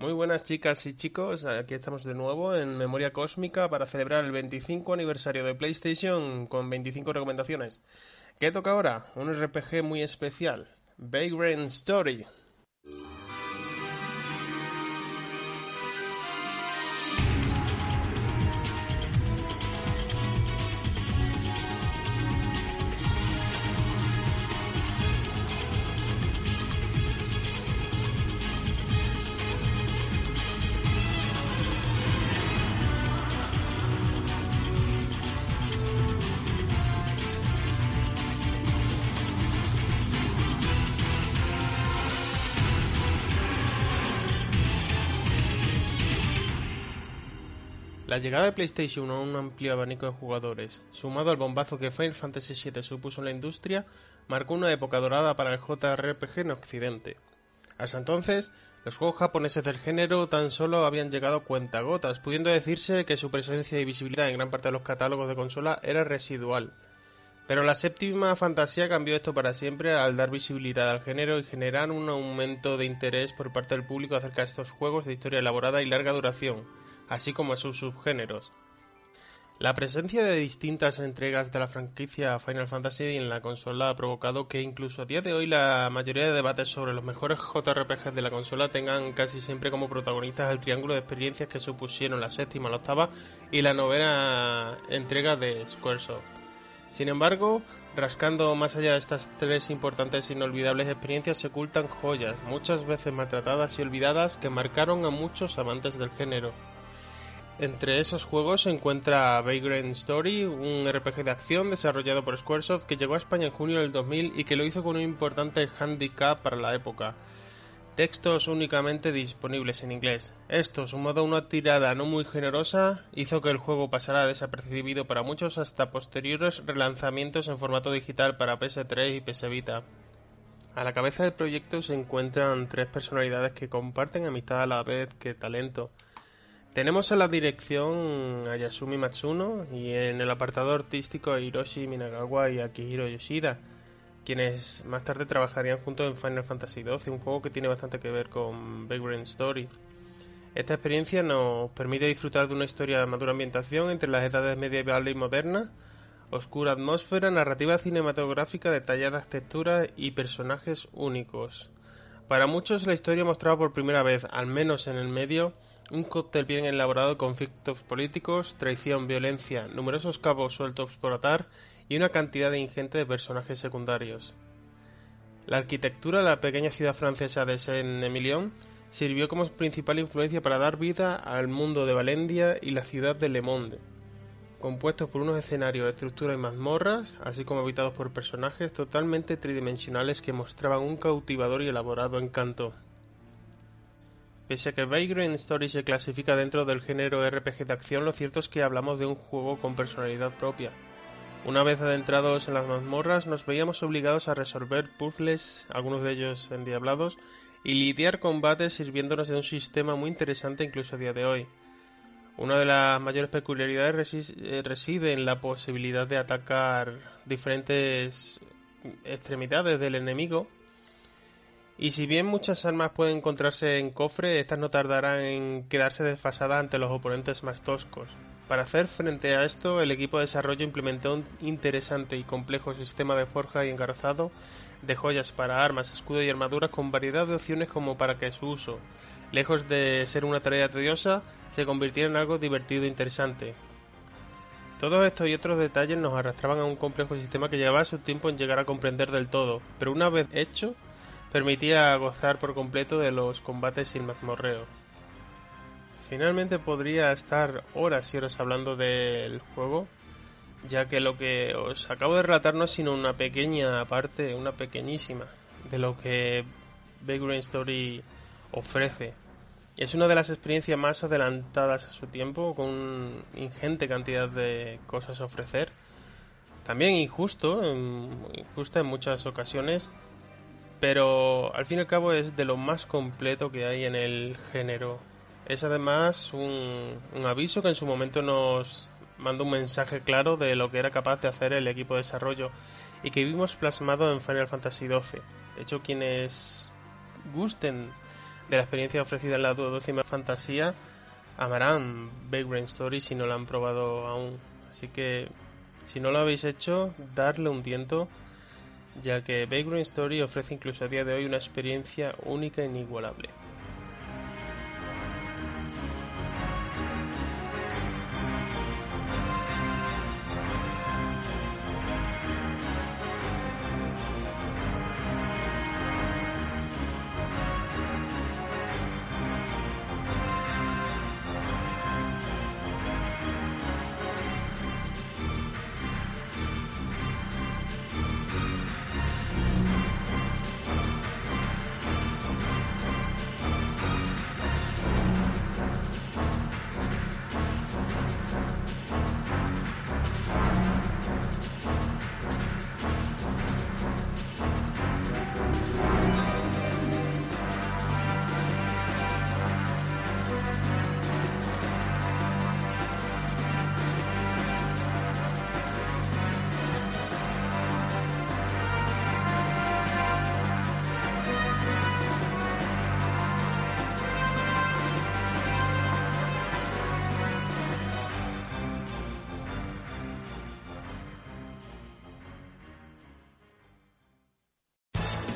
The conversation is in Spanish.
Muy buenas chicas y chicos, aquí estamos de nuevo en Memoria Cósmica para celebrar el 25 aniversario de PlayStation con 25 recomendaciones. ¿Qué toca ahora? Un RPG muy especial, Vagrant Story. La llegada de PlayStation a un amplio abanico de jugadores, sumado al bombazo que Final Fantasy VII supuso en la industria, marcó una época dorada para el JRPG en Occidente. Hasta entonces, los juegos japoneses del género tan solo habían llegado a cuentagotas, pudiendo decirse que su presencia y visibilidad en gran parte de los catálogos de consola era residual. Pero la séptima fantasía cambió esto para siempre al dar visibilidad al género y generar un aumento de interés por parte del público acerca de estos juegos de historia elaborada y larga duración, así como sus subgéneros. La presencia de distintas entregas de la franquicia Final Fantasy en la consola ha provocado que incluso a día de hoy la mayoría de debates sobre los mejores JRPGs de la consola tengan casi siempre como protagonistas el triángulo de experiencias que supusieron la séptima, la octava y la novena entrega de Squaresoft. Sin embargo, rascando más allá de estas tres importantes e inolvidables experiencias se ocultan joyas, muchas veces maltratadas y olvidadas, que marcaron a muchos amantes del género. Entre esos juegos se encuentra Vagrant Story, un RPG de acción desarrollado por Squaresoft que llegó a España en junio del 2000 y que lo hizo con un importante handicap para la época. Textos únicamente disponibles en inglés. Esto, sumado a una tirada no muy generosa, hizo que el juego pasara desapercibido para muchos hasta posteriores relanzamientos en formato digital para PS3 y PS Vita. A la cabeza del proyecto se encuentran tres personalidades que comparten amistad a la vez que talento. Tenemos en la dirección a Yasumi Matsuno y en el apartado artístico a Hiroshi Minagawa y Akihiro Yoshida, quienes más tarde trabajarían juntos en Final Fantasy XII, un juego que tiene bastante que ver con Vagrant Story. Esta experiencia nos permite disfrutar de una historia de madura ambientación entre las edades medieval y moderna, oscura atmósfera, narrativa cinematográfica, detalladas texturas y personajes únicos. Para muchos la historia mostraba por primera vez, al menos en el medio, un cóctel bien elaborado de conflictos políticos, traición, violencia, numerosos cabos sueltos por atar y una cantidad ingente de personajes secundarios. La arquitectura de la pequeña ciudad francesa de Saint-Emilion sirvió como principal influencia para dar vida al mundo de Valendia y la ciudad de Le Monde, compuestos por unos escenarios de estructura y mazmorras, así como habitados por personajes totalmente tridimensionales que mostraban un cautivador y elaborado encanto. Pese a que Vagrant Story se clasifica dentro del género RPG de acción, lo cierto es que hablamos de un juego con personalidad propia. Una vez adentrados en las mazmorras, nos veíamos obligados a resolver puzzles, algunos de ellos endiablados, y lidiar combates sirviéndonos de un sistema muy interesante incluso a día de hoy. Una de las mayores peculiaridades reside en la posibilidad de atacar diferentes extremidades del enemigo y si bien muchas armas pueden encontrarse en cofre, estas no tardarán en quedarse desfasadas ante los oponentes más toscos. Para hacer frente a esto, el equipo de desarrollo implementó un interesante y complejo sistema de forja y engarzado de joyas para armas, escudo y armaduras con variedad de opciones como para que su uso, lejos de ser una tarea tediosa, se convirtiera en algo divertido e interesante. Todos estos y otros detalles nos arrastraban a un complejo sistema que llevaba su tiempo en llegar a comprender del todo, pero una vez hecho, permitía gozar por completo de los combates sin mazmorreo. finalmente podría estar horas y horas hablando del juego, ya que lo que os acabo de relatar no es sino una pequeña parte, una pequeñísima, de lo que Vagrant Story ofrece. Es una de las experiencias más adelantadas a su tiempo, con ingente cantidad de cosas a ofrecer. También injusto, injusta en muchas ocasiones, pero al fin y al cabo es de lo más completo que hay en el género. Es además un, un aviso que en su momento nos mandó un mensaje claro de lo que era capaz de hacer el equipo de desarrollo y que vimos plasmado en Final Fantasy XII. De hecho, quienes gusten de la experiencia ofrecida en la duodécima fantasía amarán Vagrant Story si no la han probado aún. Así que, si no lo habéis hecho, darle un tiento ya que Vagrant Story ofrece incluso a día de hoy una experiencia única e inigualable.